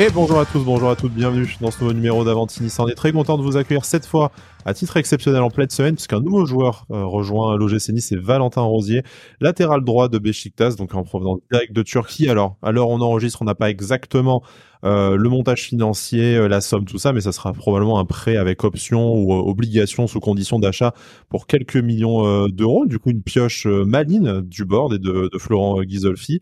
Et bonjour à tous, bonjour à toutes, bienvenue dans ce nouveau numéro d'Avantinis. On est très content de vous accueillir cette fois à titre exceptionnel en pleine semaine puisqu'un nouveau joueur euh, rejoint l'OGC Nice, c'est Valentin Rosier, latéral droit de Besiktas, donc en provenance direct de Turquie. Alors, où on enregistre, on n'a pas exactement euh, le montage financier, euh, la somme, tout ça, mais ça sera probablement un prêt avec option ou obligation sous condition d'achat pour quelques millions d'euros. Du coup, une pioche maligne du board et de, de Florent Ghisolfi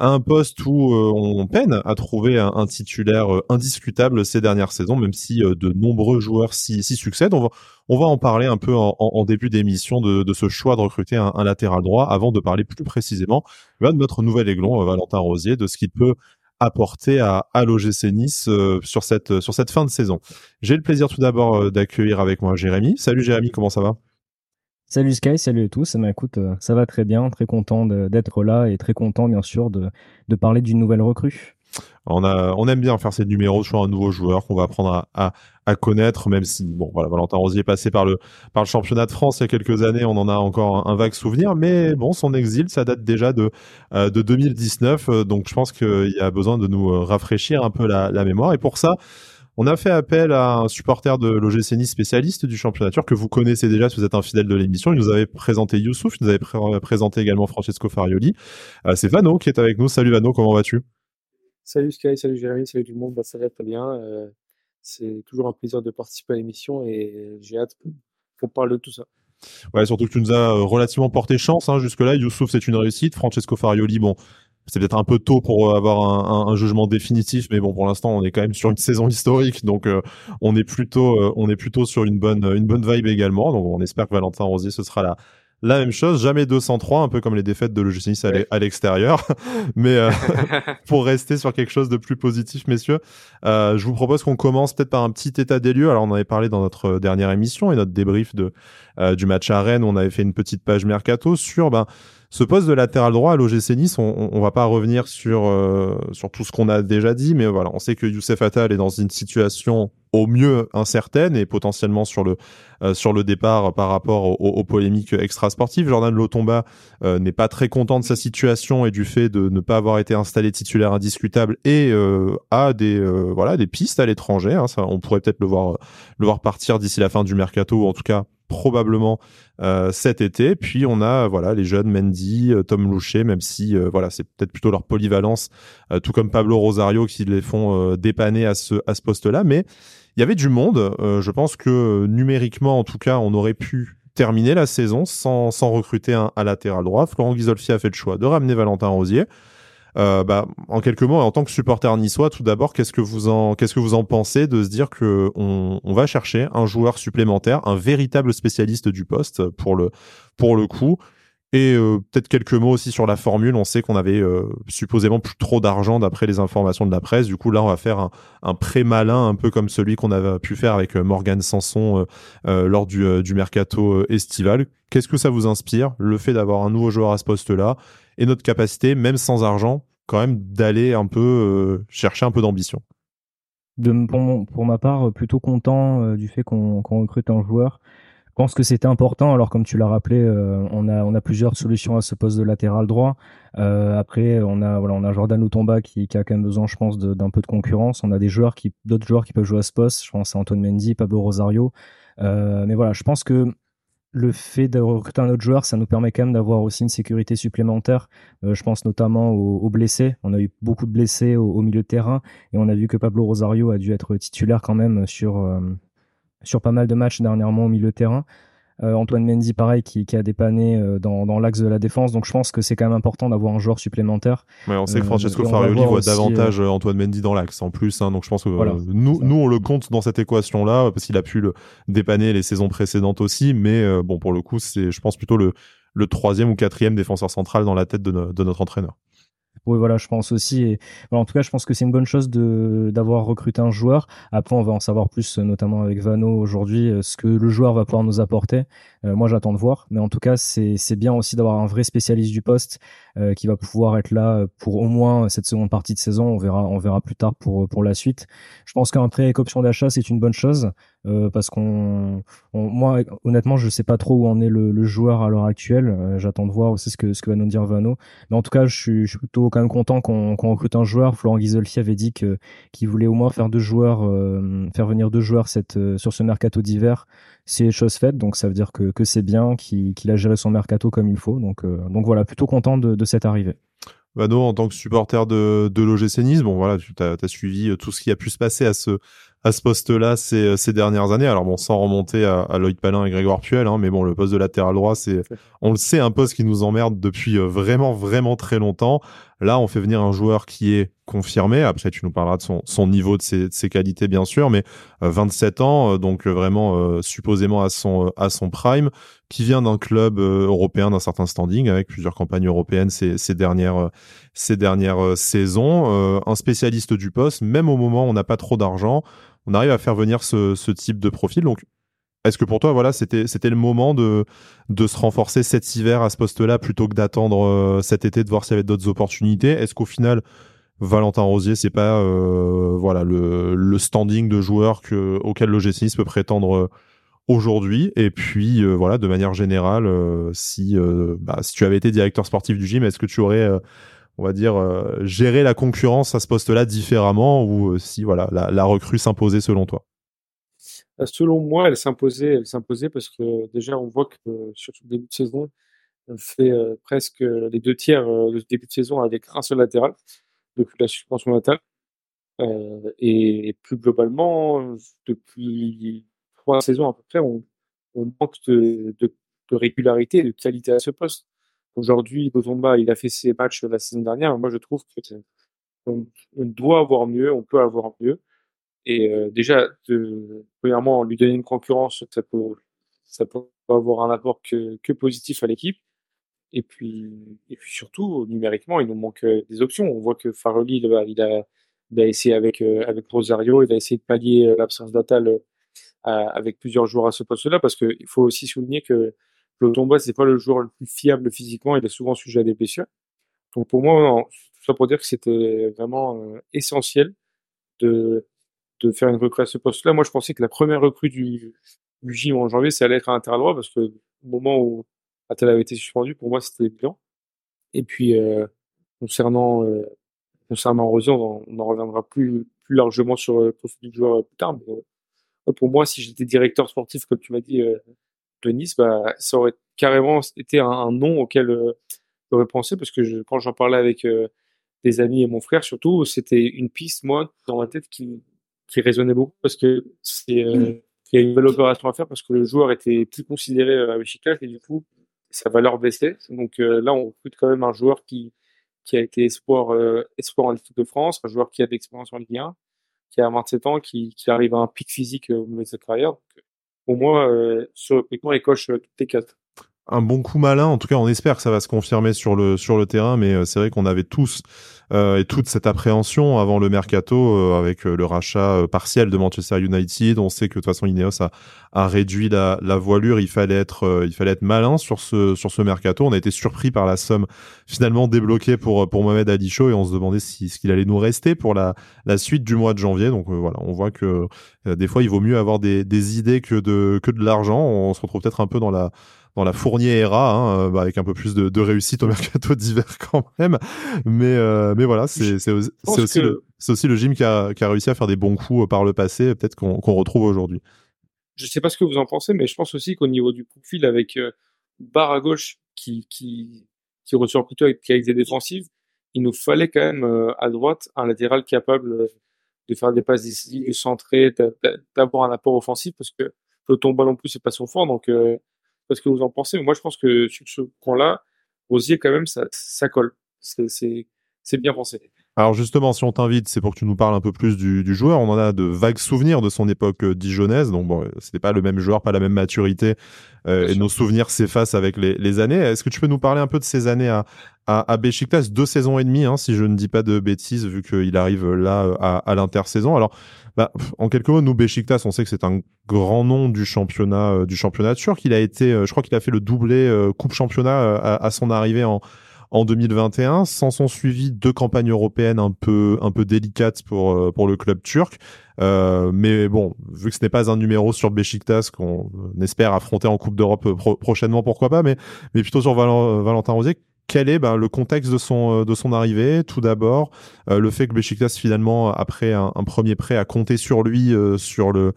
un poste où euh, on peine à trouver un, titulaire euh, indiscutable ces dernières saisons, même si euh, de nombreux joueurs s'y, succèdent. On va, en parler un peu en, début d'émission de, ce choix de recruter un, latéral droit, avant de parler plus précisément de notre nouvel aiglon, Valentin Rosier, de ce qu'il peut apporter à, à l'OGC Nice sur cette sur cette fin de saison. J'ai le plaisir tout d'abord d'accueillir avec moi Jérémy. Salut Jérémy, comment ça va? Salut Sky, salut à tous. Ben, écoute, euh, ça va très bien, très content d'être là et très content bien sûr de, de parler d'une nouvelle recrue. On, a, on aime bien faire ces numéros sur un nouveau joueur qu'on va apprendre à, à, connaître, même si bon voilà, Valentin Rosier est passé par le, par le championnat de France il y a quelques années, on en a encore un, vague souvenir, mais bon, son exil, ça date déjà de, euh, de 2019, euh, donc je pense qu'il y a besoin de nous rafraîchir un peu la, la mémoire, et pour ça, on a fait appel à un supporter de l'OGC Nice spécialiste du championnat que vous connaissez déjà si vous êtes un fidèle de l'émission. Il nous avait présenté Youssouf, il nous avait présenté également Francesco Farioli. Euh, c'est Vano qui est avec nous. Salut Vano, comment vas-tu? Salut Sky, salut Jérémy, salut tout le monde. Bah, ça va très bien. Euh, c'est toujours un plaisir de participer à l'émission et j'ai hâte qu'on parle de tout ça. Ouais, surtout que tu nous as relativement porté chance hein, jusque-là. Youssouf, c'est une réussite. Francesco Farioli, bon, c'est peut-être un peu tôt pour euh, avoir un, jugement définitif, mais bon, pour l'instant, on est quand même sur une saison historique, donc euh, on est plutôt, euh, on est plutôt sur une bonne, une bonne vibe également. Donc, on espère que Valentin Rosier ce sera la, la même chose, jamais 203, un peu comme les défaites de l'OGC Nice à l'extérieur. Mais pour rester sur quelque chose de plus positif, messieurs, euh, je vous propose qu'on commence peut-être par un petit état des lieux. Alors, on avait parlé dans notre dernière émission et notre débrief de, du match à Rennes, on avait fait une petite page mercato sur ben, ce poste de latéral droit à l'OGC Nice, on, on, va pas revenir sur euh, sur tout ce qu'on a déjà dit, mais voilà, on sait que Youssef Attal est dans une situation au mieux incertaine et potentiellement sur le euh, sur le départ par rapport aux, polémiques extrasportives. Jordan Lotomba euh, n'est pas très content de sa situation et du fait de ne pas avoir été installé titulaire indiscutable et a des voilà des pistes à l'étranger. Hein, on pourrait peut-être le voir le voir partir d'ici la fin du mercato ou en tout cas probablement euh, cet été. Puis on a voilà les jeunes Mendy, euh, Tom Loucher, même si euh, voilà c'est peut-être plutôt leur polyvalence, tout comme Pablo Rosario qui les font dépanner à ce à ce poste-là. Mais il y avait du monde. je pense que numériquement en tout cas on aurait pu terminer la saison sans, recruter un, un latéral droit. Florent Ghisolfi a fait le choix de ramener Valentin Rosier. Euh, bah, en quelques mots, en tant que supporter niçois, tout d'abord, qu'est-ce que vous en pensez de se dire que on, on va chercher un joueur supplémentaire, un véritable spécialiste du poste pour le pour le coup? Et euh, peut-être quelques mots aussi sur la formule. On sait qu'on avait euh, supposément plus trop d'argent d'après les informations de la presse. Du coup, là, on va faire un, un prêt malin, un peu comme celui qu'on avait pu faire avec Morgan Sanson lors du, du mercato estival. Qu'est-ce que ça vous inspire, le fait d'avoir un nouveau joueur à ce poste-là et notre capacité, même sans argent, quand même d'aller un peu euh, chercher un peu d'ambition? De, pour, ma part, plutôt content euh, du fait qu'on recrute un joueur. Pense que c'était important. Alors, comme tu l'as rappelé, euh, on, a, on a plusieurs solutions à ce poste de latéral droit. après, on a, voilà, on a Jordan Lutomba qui, a quand même besoin, je pense, d'un peu de concurrence. On a des joueurs qui, d'autres joueurs qui peuvent jouer à ce poste. Je pense à Antoine Mendy, Pablo Rosario. mais voilà, je pense que le fait de recruter un autre joueur, ça nous permet quand même d'avoir aussi une sécurité supplémentaire. Euh, je pense notamment aux, blessés. On a eu beaucoup de blessés au, milieu de terrain et on a vu que Pablo Rosario a dû être titulaire quand même sur, euh, sur pas mal de matchs dernièrement au milieu de terrain. Euh, Antoine Mendy, pareil, qui, a dépanné euh, dans, dans l'axe de la défense. Donc je pense que c'est quand même important d'avoir un joueur supplémentaire. Ouais, on sait que Francesco Farioli voit davantage Antoine Mendy dans l'axe en plus. Hein, donc je pense que nous, nous, on le compte dans cette équation-là parce qu'il a pu le dépanner les saisons précédentes aussi. Mais bon, pour le coup, c'est, je pense, plutôt le, le troisième ou quatrième défenseur central dans la tête de, de notre entraîneur. Oui, voilà, je pense aussi. Et, en tout cas, je pense que c'est une bonne chose d'avoir recruté un joueur. Après, on va en savoir plus, notamment avec Vano aujourd'hui, euh, ce que le joueur va pouvoir nous apporter. Euh, moi, j'attends de voir. Mais en tout cas, c'est bien aussi d'avoir un vrai spécialiste du poste euh, qui va pouvoir être là pour au moins cette seconde partie de saison. On verra, on verra plus tard pour pour la suite. Je pense qu'un prêt avec option d'achat, c'est une bonne chose. Euh, parce qu'on, moi, honnêtement, je sais pas trop où en est le, joueur à l'heure actuelle. Euh, j'attends de voir aussi ce que ce que va nous dire Vano. Mais en tout cas, je suis, plutôt quand même content qu'on qu'on recrute un joueur. Florent Ghisolfi avait dit qu'il voulait au moins faire deux joueurs, euh, faire venir deux joueurs cette sur ce mercato d'hiver. C'est chose faite, donc ça veut dire que que c'est bien, qu'il a géré son mercato comme il faut. Donc donc voilà, plutôt content de, cette arrivée. Vano, en tant que supporter de, de l'OGC Nice, bon voilà, tu as, suivi tout ce qui a pu se passer à ce, à ce poste-là ces, ces dernières années. Alors bon, sans remonter à, à Loïc Palin et Grégoire Puel, hein, mais bon, le poste de latéral droit, c'est, on le sait, un poste qui nous emmerde depuis euh, vraiment, vraiment très longtemps. Là, on fait venir un joueur qui est confirmé. Après, tu nous parleras de son, son niveau, de ses, de ses qualités, bien sûr, mais 27 euh, ans, euh, donc vraiment supposément à son, à son prime, qui vient d'un club européen d'un certain standing, avec plusieurs campagnes européennes ces, ces dernières, ces dernières saisons. un spécialiste du poste, même au moment où on n'a pas trop d'argent on arrive à faire venir ce, type de profil. Donc, est-ce que pour toi, voilà, c'était le moment de se renforcer cet hiver à ce poste-là plutôt que d'attendre euh, cet été de voir s'il y avait d'autres opportunités? Est-ce qu'au final, Valentin Rosier, c'est pas euh, voilà le, standing de joueur que auquel le G6 peut prétendre euh, aujourd'hui? Et puis voilà, de manière générale, bah, si tu avais été directeur sportif du gym, est-ce que tu aurais on va dire, euh, gérer la concurrence à ce poste-là différemment ou euh, si voilà la, recrue s'imposait selon toi? Euh, Selon moi, elle s'imposait, elle s'imposait parce que déjà on voit que sur le début de saison, on fait presque les deux tiers de début de saison avec un seul latéral depuis la suspension natale. et, plus globalement, depuis trois saisons à peu près, on, manque de régularité et de qualité à ce poste. Aujourd'hui, Botomba, il a fait ses matchs la saison dernière. Moi, je trouve que on, doit avoir mieux, on peut avoir mieux. Et euh, déjà, premièrement, lui donner une concurrence, ça peut, avoir un apport que, positif à l'équipe. Et puis, surtout, numériquement, il nous manque euh, des options. On voit que Faroli, il a, essayé avec, euh, avec Rosario, il a essayé de pallier l'absence d'Atal avec plusieurs joueurs à ce poste-là, parce qu'il faut aussi souligner que le c'est pas le joueur le plus fiable physiquement, il est souvent sujet à des blessures. Donc pour moi, tout ça pour dire que c'était vraiment euh, essentiel de, de faire une recrue à ce poste-là. Moi, je pensais que la première recrue du, du gym en janvier, ça allait être intérieur droit parce que au moment où Attal avait été suspendu, pour moi, c'était bien. Et puis, euh, concernant, euh, concernant Rosier, on, en reviendra plus, plus largement sur le profil du joueur plus tard. Mais, pour moi, si j'étais directeur sportif, comme tu m'as dit, de Nice, bah, ça aurait carrément été un, nom auquel euh, j'aurais pensé parce que je, quand j'en parlais avec euh, des amis et mon frère surtout, c'était une piste moi dans ma tête qui qui résonnait beaucoup parce que c'est euh, mmh. y a une belle opération à faire parce que le joueur était plus considéré à Besiktas et du coup sa valeur baissait. Donc là on recrute quand même un joueur qui qui a été espoir espoir en équipe de France, un joueur qui a de l'expérience en Ligue 1, qui a 27 ans, qui, qui arrive à un pic physique au milieu de sa carrière. Donc, pour moi, euh, sur le il coche euh, toutes les quatre un bon coup malin. En tout cas, on espère que ça va se confirmer sur le sur le terrain, mais euh, c'est vrai qu'on avait tous euh, et toute cette appréhension avant le mercato euh, avec le rachat partiel de Manchester United. On sait que de toute façon Ineos a, a réduit la, la voilure. Il fallait être il fallait être malin sur ce sur ce mercato. On a été surpris par la somme finalement débloquée pour pour Mohamed Ali Chaud et on se demandait si ce qu'il allait nous rester pour la la suite du mois de janvier. Donc voilà, on voit que des fois il vaut mieux avoir des des idées que de que de l'argent. On se retrouve peut-être un peu dans la dans la Fournier era, hein, euh, bah, avec un peu plus de, de, réussite au mercato d'hiver quand même. Mais euh, mais voilà, c'est aussi le c'est aussi le gym qui a qui a réussi à faire des bons coups euh, par le passé, peut-être qu'on retrouve aujourd'hui. Je sais pas ce que vous en pensez, mais je pense aussi qu'au niveau du profil avec euh, barre à gauche qui qui qui ressort plutôt avec qualité défensive, il nous fallait quand même à droite un latéral capable de faire des passes décisives, de centrer, d'avoir un apport offensif parce que le tomba non plus c'est pas son fort donc euh, ce que vous en pensez. Moi, je pense que sur ce point-là, Rosier, quand même, ça, ça colle. C'est bien pensé. Alors justement, si on t'invite, c'est pour que tu nous parles un peu plus du, du, joueur. On en a de vagues souvenirs de son époque euh, dijonnaise. Donc bon, c'était pas le même joueur, pas la même maturité, euh, et nos souvenirs s'effacent avec les, les années. Est-ce que tu peux nous parler un peu de ces années à, à, à Besiktas, deux saisons et demie, hein, si je ne dis pas de bêtises, vu qu'il arrive là euh, à, à l'intersaison. Alors, bah, en quelques mots, nous Besiktas, on sait que c'est un grand nom du championnat euh, du championnat turc. Il a été, je crois qu'il a fait le doublé Coupe Championnat à, à, son arrivée en en 2021. S'en sont suivis deux campagnes européennes un peu un peu délicates pour pour le club turc. mais bon, vu que ce n'est pas un numéro sur Besiktas qu'on espère affronter en Coupe d'Europe prochainement, pourquoi pas, mais mais plutôt sur Valentin Rosier quel est ben, le contexte de son, euh, de son arrivée? Tout d'abord, euh, le fait que Besiktas finalement, après un, premier prêt, a compté sur lui euh, sur, le,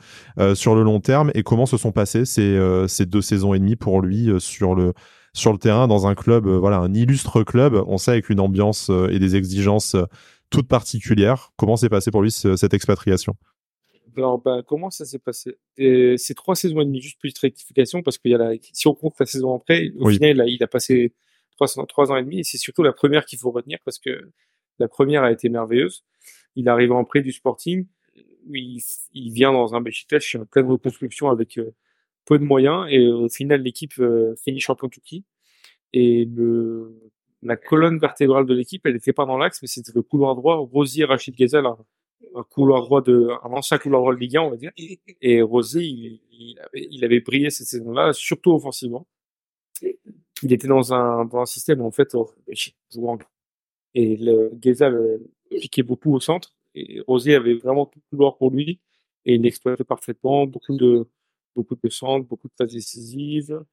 sur le long terme et comment se sont passées ces, ces deux saisons et demie pour lui sur, le, sur le terrain dans un club, voilà, un illustre club, on sait avec une ambiance et des exigences toutes particulières. Comment s'est passé pour lui cette expatriation? Alors, ben, comment ça s'est passé? C'est trois saisons et demie, juste de rectification, parce qu'il y a la, si on compte la saison après, au final, il a passé trois, trois ans et demi. Et c'est surtout la première qu'il faut retenir parce que la première a été merveilleuse. Il arrive en près du Sporting. Il, il vient dans un Besiktas en pleine reconstruction avec euh, peu de moyens et au final l'équipe euh, finit champion Turquie. Et le, la colonne vertébrale de l'équipe, elle n'était pas dans l'axe, mais c'était le couloir droit. Rosier, Rachid Ghezal, un, couloir droit de, un ancien couloir droit de Ligue 1, on va dire. Et Rosier, il, il, avait, il avait brillé cette saison-là, surtout offensivement il était dans un, dans un système en fait et le Geza piquait beaucoup au centre et Rosier avait vraiment tout le couloir pour lui et il l'exploitait parfaitement beaucoup de beaucoup de centres beaucoup de phases décisives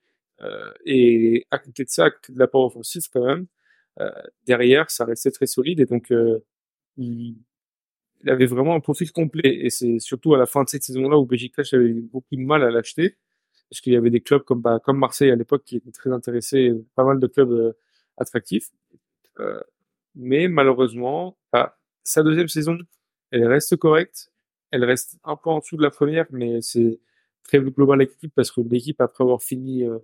euh, et à côté de ça à côté de l'apport offensif quand même euh, derrière ça restait très solide et donc euh, il, il, avait vraiment un profil complet et c'est surtout à la fin de cette saison là où Besiktas avait beaucoup de mal à l'acheter parce qu'il y avait des clubs comme bah, comme Marseille à l'époque qui étaient très intéressés, pas mal de clubs euh, attractifs. Euh, mais malheureusement, bah, sa deuxième saison, elle reste correcte. Elle reste un peu en dessous de la première, mais c'est très global l'équipe parce que l'équipe, après avoir fini euh,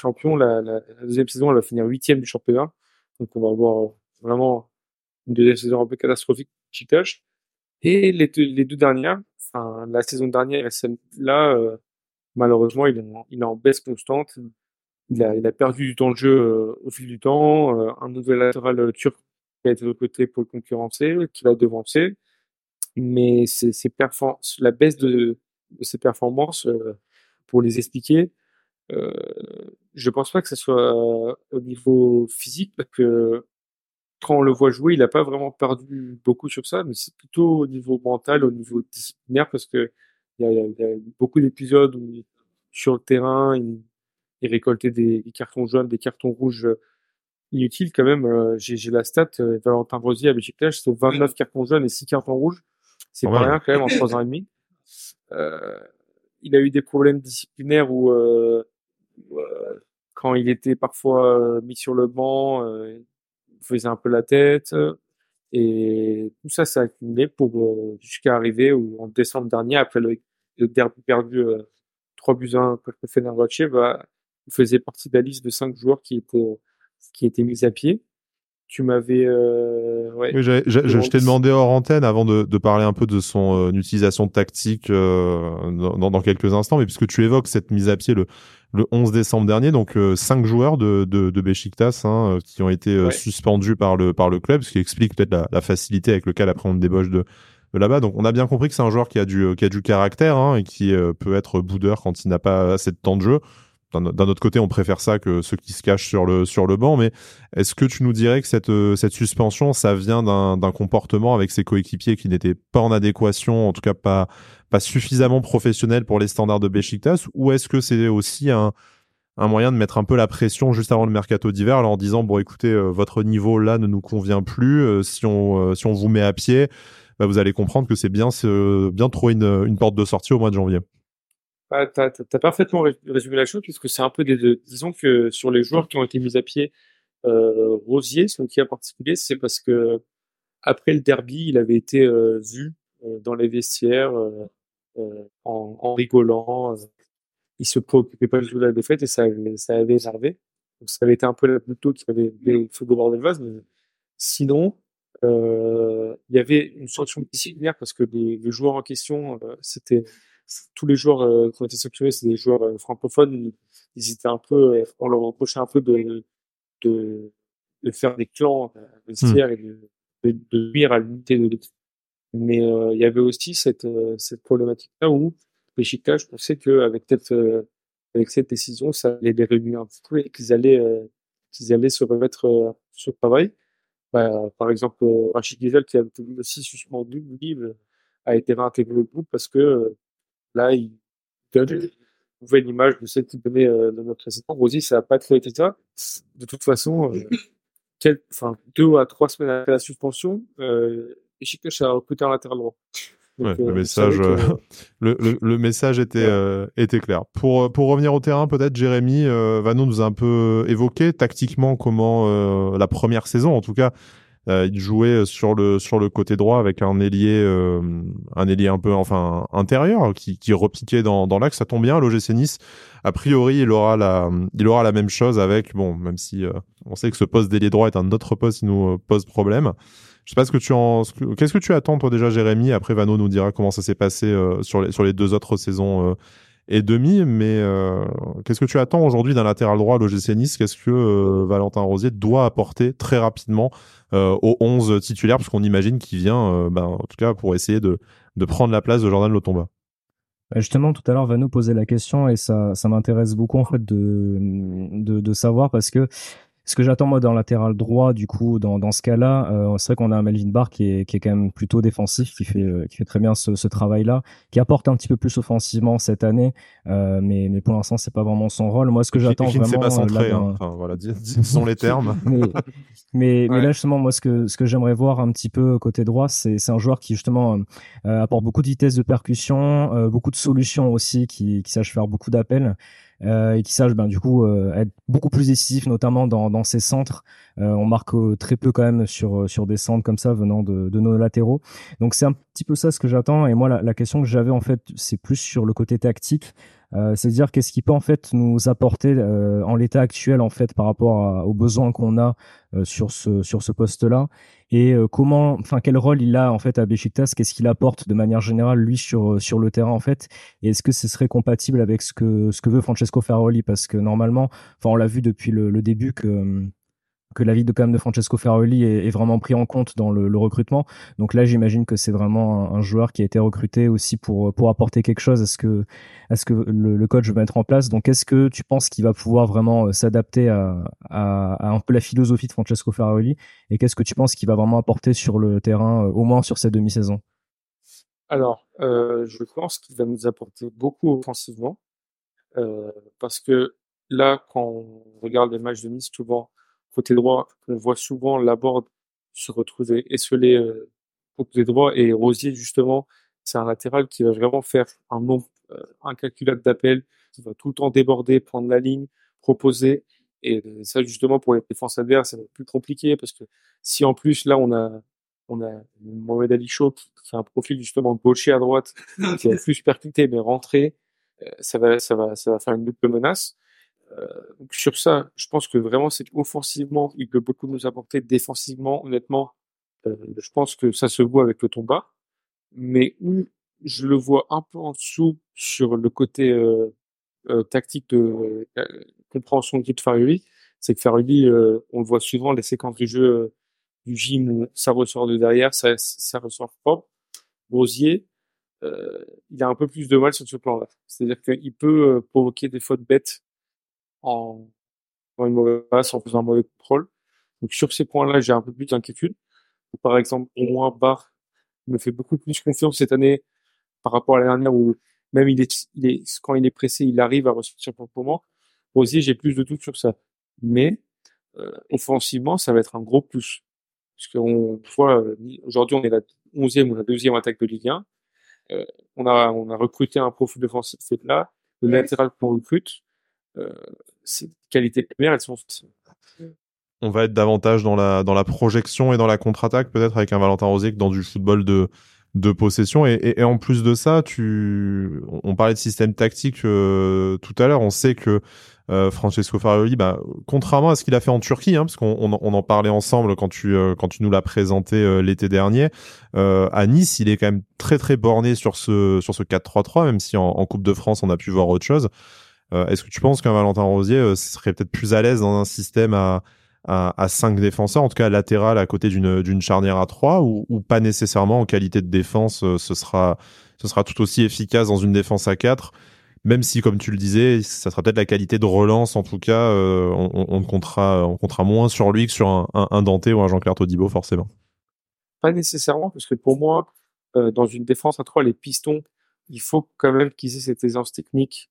champion, la, deuxième saison, elle va finir huitième du championnat. Donc on va avoir vraiment une deuxième saison un peu catastrophique Chicago. Et les, les deux dernières, enfin la saison dernière et celle-là, euh, malheureusement, il est, en, il baisse constante. Il a, perdu du temps de jeu euh, au fil du temps. Un nouvel latéral turc qui a été recruté pour le concurrencer, qui l'a devancé. Mais c'est performances, la baisse de, de ses performances, pour les expliquer, euh, je pense pas que ce soit au niveau physique, parce que quand on le voit jouer, il n'a pas vraiment perdu beaucoup sur ça, mais c'est plutôt au niveau mental, au niveau disciplinaire, parce que il y a, il y a beaucoup d'épisodes où sur le terrain, il, il récoltait des, des, cartons jaunes, des cartons rouges euh, inutiles quand même. Euh, j'ai la stat, euh, Valentin Rosier à Besiktas, c'est 29 cartons jaunes et 6 cartons rouges. C'est pas rien quand même en 3 ans et demi. Euh, il a eu des problèmes disciplinaires où euh, quand il était parfois mis sur le banc, il faisait un peu la tête. Et tout ça s'est accumulé pour jusqu'à arriver où, en décembre dernier, après le le derby perdu euh, 3 buts 1 contre Fenerbahçe, bah, faisait partie de la liste de 5 joueurs qui qui étaient mis à pied. Tu m'avais. Euh, ouais, oui, je t'ai demandé hors antenne avant de, de, parler un peu de son euh, utilisation tactique euh, dans, dans, quelques instants, mais puisque tu évoques cette mise à pied le, le 11 décembre dernier, donc euh, cinq joueurs de, de, de Besiktas hein, euh, qui ont été ouais. suspendus par le, par le club, ce qui explique peut-être la, la, facilité avec laquelle après on débauche de, là-bas. Donc on a bien compris que c'est un joueur qui a du, qui a du caractère hein, et qui euh, peut être boudeur quand il n'a pas assez de temps de jeu. D'un autre côté, on préfère ça que ceux qui se cachent sur le, banc. Mais est-ce que tu nous dirais que cette, euh, suspension, ça vient d'un comportement avec ses coéquipiers qui n'était pas en adéquation, en tout cas pas, suffisamment professionnel pour les standards de Besiktas Ou est-ce que c'est aussi un, moyen de mettre un peu la pression juste avant le mercato d'hiver, en disant bon écoutez, euh, votre niveau là ne nous convient plus, si on si on vous met à pied, bah, vous allez comprendre que c'est bien, bien une, une, porte de sortie au mois de janvier. Ah, tu as, parfaitement résumé la chose, puisque c'est un peu des deux. Disons que sur les joueurs qui ont été mis à pied, euh, Rosier, son qui en particulier, c'est parce que après le derby, il avait été euh, vu euh, dans les vestiaires euh, euh, en, en, rigolant. il se préoccupait pas du tout de la défaite et ça, ça avait énervé. Donc ça avait été un peu la plutôt qui avait fait déborder le vase. Mais sinon, euh, il y avait une sanction disciplinaire parce que les, les joueurs en question, euh, c'était tous les joueurs euh, qui ont été sanctionnés, c'est des joueurs euh, francophones. Ils étaient un peu, euh, on leur reprochait un peu de, de, de faire des clans vestiaires mmh. et de, de, de nuire à l'unité de l'équipe. Mais il y avait aussi cette, cette problématique-là où Besiktas, je pensais qu'avec cette, avec cette décision, ça allait les réunir un petit peu et qu'ils allaient, qu'ils allaient se remettre ce travail. Bah, par exemple, Rachid Gisel, qui a été aussi suspendu, livre, a été réintégré au groupe parce que là, il donne une nouvelle image de celle qu'il donnait dans notre précédent. Rosie, ça n'a pas trop été ça. De toute façon, enfin, deux à trois semaines après la suspension, euh, a recruté un latéral droit. le euh, message, euh, le, le, message était, euh, était clair. Pour, pour revenir au terrain, peut-être Jérémy, Vano nous a un peu évoqué tactiquement comment la première saison, en tout cas, il jouait sur le sur le côté droit avec un ailier un ailier un peu enfin intérieur qui, qui repiquait dans, dans l'axe. Ça tombe bien, l'OGC Nice. A priori, il aura la il aura la même chose avec bon, même si on sait que ce poste d'ailier droit est un autre poste qui nous pose problème. Je sais pas ce que tu en, qu'est-ce que tu attends toi déjà, Jérémy? Après, Vano nous dira comment ça s'est passé euh, sur les sur les deux autres saisons euh, et demi. Mais euh, qu'est-ce que tu attends aujourd'hui d'un latéral droit à l'OGC Nice? Qu'est-ce que Valentin Rosier doit apporter très rapidement aux 11 titulaires, parce qu'on imagine qu'il vient, ben, en tout cas, pour essayer de de prendre la place de Jordan Lotomba. Bah, justement, tout à l'heure, Vano posait la question et ça, ça m'intéresse beaucoup en fait de, de, de savoir parce que ce que j'attends moi dans latéral droit, du coup, dans, dans ce cas-là, euh, c'est vrai qu'on a un Melvin Barr qui est, qui est quand même plutôt défensif, qui fait, euh, qui fait très bien ce, ce travail-là, qui apporte un petit peu plus offensivement cette année, euh, mais, mais pour l'instant, c'est pas vraiment son rôle. Moi, ce que j'attends vraiment, ne pas centré, hein. enfin, voilà, disons les termes. mais, mais, mais, là, justement, moi, ce que, ce que j'aimerais voir un petit peu côté droit, c'est, c'est un joueur qui justement apporte beaucoup de vitesse de percussion, beaucoup de solutions aussi, qui, qui sache faire beaucoup d'appels. Euh, et qui sache ben, du coup euh, être beaucoup plus décisif, notamment dans, dans ces centres. Euh, on marque très peu quand même sur, sur des centres comme ça venant de, de nos latéraux. Donc c'est un petit peu ça ce que j'attends. Et moi, la, la question que j'avais en fait, c'est plus sur le côté tactique. Euh, c'est-à-dire qu'est-ce qui peut en fait nous apporter euh, en l'état actuel en fait par rapport aux besoins qu'on a euh, sur ce sur ce poste-là. Et comment enfin quel rôle il a en fait à Besiktas qu'est-ce qu'il apporte de manière générale lui sur sur le terrain en fait? Et est-ce que ce serait compatible avec ce que ce que veut Francesco Ferroli? Parce que normalement enfin on l'a vu depuis le, le début que que l'avis de quand même de Francesco Ferroli est, vraiment pris en compte dans le, recrutement. Donc là, j'imagine que c'est vraiment un, joueur qui a été recruté aussi pour pour apporter quelque chose à ce que à ce que le, coach veut mettre en place. Donc est-ce que tu penses qu'il va pouvoir vraiment euh, s'adapter à, à, un peu la philosophie de Francesco Ferroli et qu'est-ce que tu penses qu'il va vraiment apporter sur le terrain, euh, au moins sur cette demi-saison? Alors, euh, je pense qu'il va nous apporter beaucoup offensivement parce que là, quand on regarde les matchs de Nice, souvent côté droit, on voit souvent Laborde se retrouver esselé euh, côté droit et Rosier justement, c'est un latéral qui va vraiment faire un nombre euh, incalculable d'appels, qui va tout le temps déborder, prendre la ligne, proposer. Et ça justement pour les défenses adverses, c'est plus compliqué parce que si en plus là on a on a Mohamed Ali Chaud qui fait un profil justement gaucher à droite, qui va plus percuter mais rentrer, euh, ça va ça va ça va faire une double menace. Euh, sur ça, je pense que vraiment, c'est offensivement, il peut beaucoup nous apporter. Défensivement, honnêtement, euh, je pense que ça se voit avec le tomba. Mais où je le vois un peu en dessous sur le côté euh, tactique de compréhension de Faruli, c'est que Faruli, on le voit souvent, les séquences du jeu du gym ça ressort de derrière, ça, ça ressort propre. Rosier, euh, il a un peu plus de mal sur ce plan-là. C'est-à-dire qu'il peut provoquer des fautes bêtes en, en une mauvaise passe, en faisant un mauvais contrôle. Donc sur ces points-là, j'ai un peu plus d'inquiétude. Par exemple, au moins, Bar me fait beaucoup plus confiance cette année par rapport à l'année dernière où même il est, il est, quand il est pressé, il arrive à ressortir proprement. Aussi, j'ai plus de doutes sur ça. Mais euh, offensivement, ça va être un gros plus. Parce qu'on voit, aujourd'hui, on est la 11e ou la deuxième attaque de Ligue 1. Euh, on a, on a recruté un profil défensif là. Le latéral qu'on recrute, ces qualités premières, elles sont on va être davantage dans la dans la projection et dans la contre-attaque peut-être avec un Valentin Rosier que dans du football de de possession. Et, en plus de ça tu on parlait de système tactique euh, tout à l'heure. On sait que euh, Francesco Farioli bah, contrairement à ce qu'il a fait en Turquie hein, parce qu'on on, en parlait ensemble quand tu quand tu nous l'as présenté l'été dernier à Nice il est quand même très très borné sur ce sur ce 4-3-3 même si en, Coupe de France on a pu voir autre chose. euh, est-ce que tu penses qu'un Valentin Rosier euh, serait peut-être plus à l'aise dans un système à, à, 5 défenseurs, en tout cas latéral à côté d'une charnière à 3 ou, ou, pas nécessairement en qualité de défense, euh, ce sera, ce sera tout aussi efficace dans une défense à 4 même si, comme tu le disais, ça sera peut-être la qualité de relance, en tout cas, on, on, comptera, on comptera moins sur lui que sur un, un, Dante ou un Jean-Claire Todibo, forcément. Pas nécessairement, parce que pour moi, dans une défense à trois, les pistons, il faut quand même qu'ils aient cette aisance technique,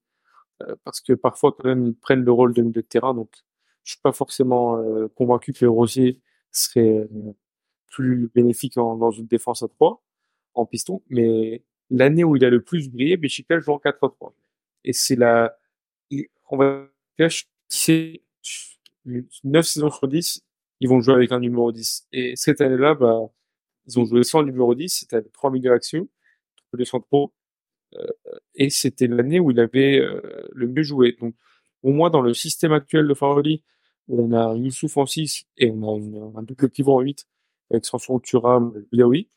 parce que parfois, quand même, ils prennent le rôle de milieu de terrain, donc je suis pas forcément convaincu que Rosier serait plus bénéfique dans une défense à 3 en piston, mais l'année où il a le plus brillé, Besiktas joue en 4-3. Et c'est la, on va c'est 9 saisons sur 10, ils vont jouer avec un numéro 10. Et cette année-là, bah, ils ont joué sans numéro 10, c'était avec 3 millions d'actions, les centraux, euh, et c'était l'année où il avait euh, le mieux joué. Donc, au moins dans le système actuel de Faroli, on a Youssouf en 6 et on a un double pivot en 8 avec Sanson Thuram, Biaoui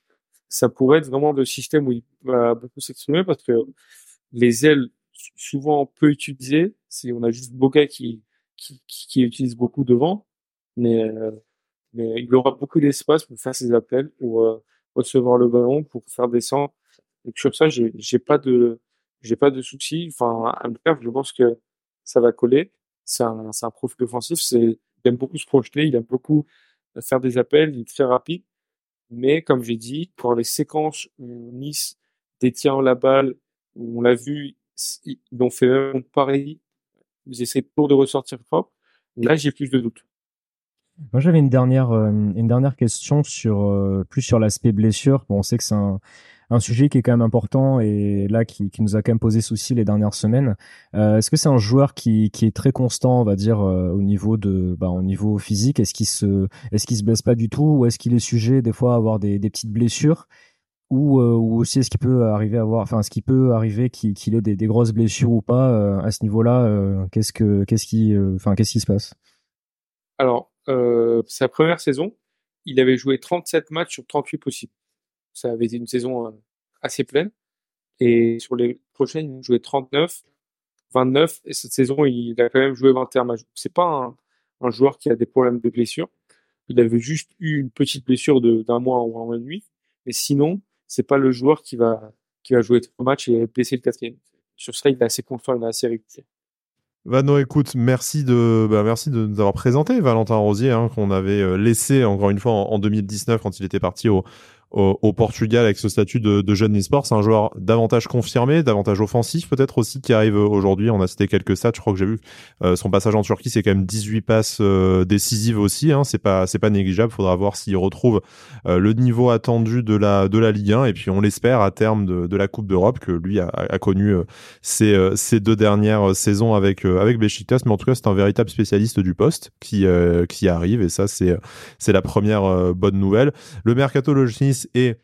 ça pourrait être vraiment le système où il va beaucoup s'exprimer parce que les ailes souvent peu utilisées, c'est on a juste Boga qui, qui, qui, utilise beaucoup devant, mais, euh, mais il aura beaucoup d'espace pour faire ses appels, pour euh, recevoir le ballon, pour faire descendre. Et sur ça, j'ai pas de j'ai pas de soucis. Enfin, à je pense que ça va coller. C'est un, c'est un profil offensif. C'est, il aime beaucoup se projeter, il aime beaucoup faire des appels, il est très rapide. Mais comme j'ai dit, pour les séquences où Nice détient la balle, où on l'a vu, ils ont fait même pareil, ils essaient toujours de ressortir propre. Là, j'ai plus de doutes. Moi, j'avais une dernière, euh, une dernière question sur euh, plus sur l'aspect blessure. Bon, on sait que c'est un, sujet qui est quand même important et là qui, nous a quand même posé souci les dernières semaines. Euh, Est-ce que c'est un joueur qui, est très constant, on va dire, au niveau de, bah, au niveau physique? Est-ce qu'il se, est-ce qu'il se blesse pas du tout? Ou est-ce qu'il est sujet des fois à avoir des, petites blessures? Ou, aussi est-ce qu'il peut arriver à avoir, enfin, ce qui peut arriver qu'il ait des, des, grosses blessures ou pas à ce niveau-là Qu'est-ce que, qu'est-ce qui, enfin, qu'est-ce qui se passe? Alors, sa première saison, il avait joué 37 matchs sur 38 possibles. Ça avait été une saison euh, assez pleine. Et sur les prochaines, il jouait 39, 29. Et cette saison, il a quand même joué 21 matchs. C'est pas un, un, joueur qui a des problèmes de blessure. Il avait juste eu une petite blessure d'un mois ou un mois. Mais sinon, c'est pas le joueur qui va, qui va jouer trois matchs et blesser le quatrième. Sur ça, il est assez confiant, il est assez régulier. Vano, écoute, merci de, bah, merci de nous avoir présenté Valentin Rosier, hein, qu'on avait euh, laissé encore une fois en, 2019 quand il était parti au, au, Portugal avec ce statut de, jeune e-sport. C'est un joueur davantage confirmé, davantage offensif peut-être aussi qui arrive aujourd'hui. On a cité quelques stats. Je crois que j'ai vu euh, son passage en Turquie, c'est quand même 18 passes euh, décisives aussi. Hein. C'est pas c'est pas négligeable. Faudra voir s'il retrouve euh, le niveau attendu de la de la Ligue 1 et puis on l'espère à terme de, de la Coupe d'Europe que lui a, connu ces, ces deux dernières saisons avec avec Besiktas. Mais en tout cas, c'est un véritable spécialiste du poste qui qui arrive et ça c'est c'est la première bonne nouvelle. Le mercato est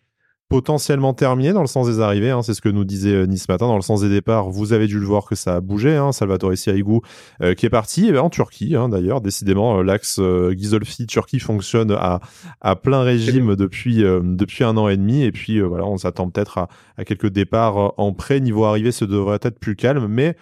potentiellement terminé dans le sens des arrivées. Hein, c'est ce que nous disait euh, Nice ce matin. Dans le sens des départs, vous avez dû le voir que ça a bougé. Hein, Salvatore Siaigou euh, qui est parti eh ben, en Turquie hein, d'ailleurs. Décidément, euh, l'axe euh, Turquie fonctionne à, plein régime depuis depuis un an et demi. Et puis voilà, on s'attend peut-être à, à, quelques départs en prêt. Niveau arrivée, ce devrait être plus calme, mais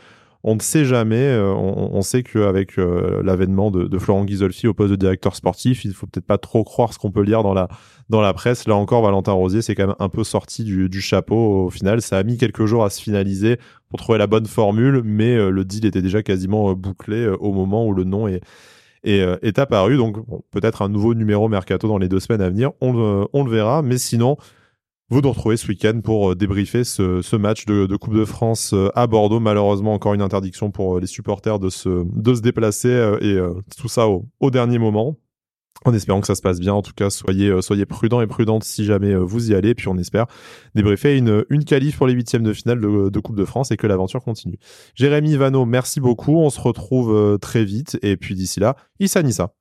on ne sait jamais. Euh, on, sait qu'avec euh, l'avènement de, Florent Ghisolfi au poste de directeur sportif, il faut peut-être pas trop croire ce qu'on peut lire dans la dans la presse. Là encore, Valentin Rosier, c'est quand même un peu sorti du, chapeau au final. Ça a mis quelques jours à se finaliser pour trouver la bonne formule, mais euh, le deal était déjà quasiment bouclé au moment où le nom est apparu. Donc peut-être un nouveau numéro mercato dans les deux semaines à venir. On le verra, mais sinon vous nous retrouvez ce week-end pour euh, débriefer ce, match de, Coupe de France euh, à Bordeaux. Malheureusement, encore une interdiction pour euh, les supporters de se, déplacer et tout ça au, dernier moment. En espérant que ça se passe bien, en tout cas, soyez soyez prudents et prudentes si jamais vous y allez. Puis on espère débriefer une qualif pour les huitièmes de finale de, de, Coupe de France et que l'aventure continue. Jérémy Vano, merci beaucoup. On se retrouve très vite et puis d'ici là, Issa Nissa.